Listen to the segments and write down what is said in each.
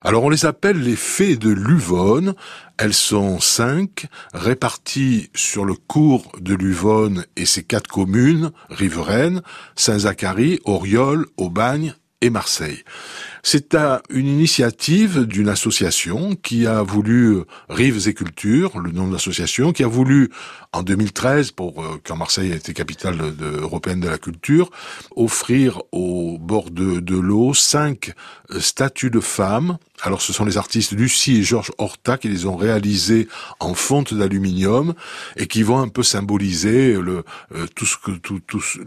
Alors on les appelle les fées de Luvonne. Elles sont cinq, réparties sur le cours de Luvonne et ses quatre communes, riveraines, Saint-Zacharie, Auriol, Aubagne et Marseille. C'est une initiative d'une association qui a voulu euh, Rives et Culture, le nom de l'association, qui a voulu en 2013, pour euh, quand Marseille a été capitale européenne de la culture, offrir au bord de, l'eau cinq euh, statues de femmes. Alors ce sont les artistes Lucie et Georges Horta qui les ont réalisées en fonte d'aluminium et qui vont un peu symboliser tout ce que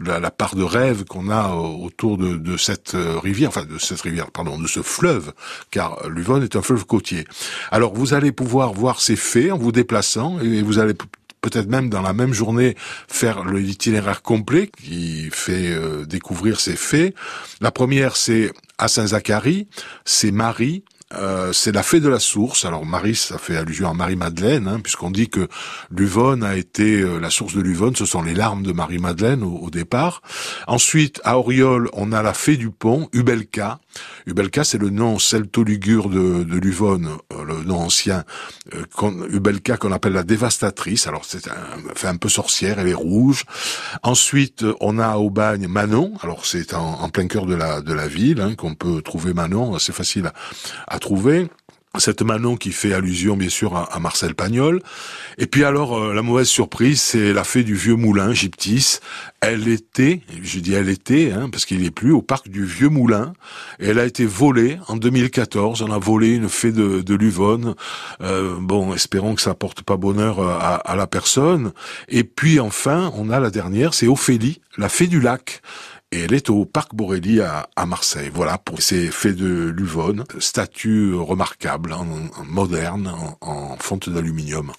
la, part de rêve qu'on a autour de, cette rivière, enfin de cette rivière, de ce fleuve, car l'Uvonne est un fleuve côtier. Alors vous allez pouvoir voir ces faits en vous déplaçant et vous allez peut-être même dans la même journée faire l'itinéraire complet qui fait euh, découvrir ces faits. La première, c'est à Saint-Zacharie, c'est Marie, euh, c'est la fée de la source. Alors Marie, ça fait allusion à Marie-Madeleine, hein, puisqu'on dit que Luvonne a été euh, la source de Luvonne, ce sont les larmes de Marie-Madeleine au, départ. Ensuite, à Auriol, on a la fée du pont, Ubelka. Ubelka, c'est le nom celto-ligure de, de Luvonne, euh, le nom ancien. Ubelka qu'on appelle la dévastatrice. Alors c'est un, fait un peu sorcière, elle est rouge. Ensuite, on a à Aubagne Manon. Alors c'est en, plein cœur de la de la ville hein, qu'on peut trouver Manon. C'est facile à, à cette Manon qui fait allusion bien sûr à, Marcel Pagnol. Et puis alors euh, la mauvaise surprise, c'est la fée du vieux moulin Gyptis. Elle était, je dis elle était, hein, parce qu'il n'est plus au parc du vieux moulin. Elle a été volée en 2014. On a volé une fée de, de Luvonne. Euh, bon, espérons que ça porte pas bonheur à, à la personne. Et puis enfin, on a la dernière, c'est Ophélie, la fée du lac et elle est au Parc Borély à, Marseille. Voilà pour ces faits de Luvonne, statue remarquable, moderne, en fonte d'aluminium.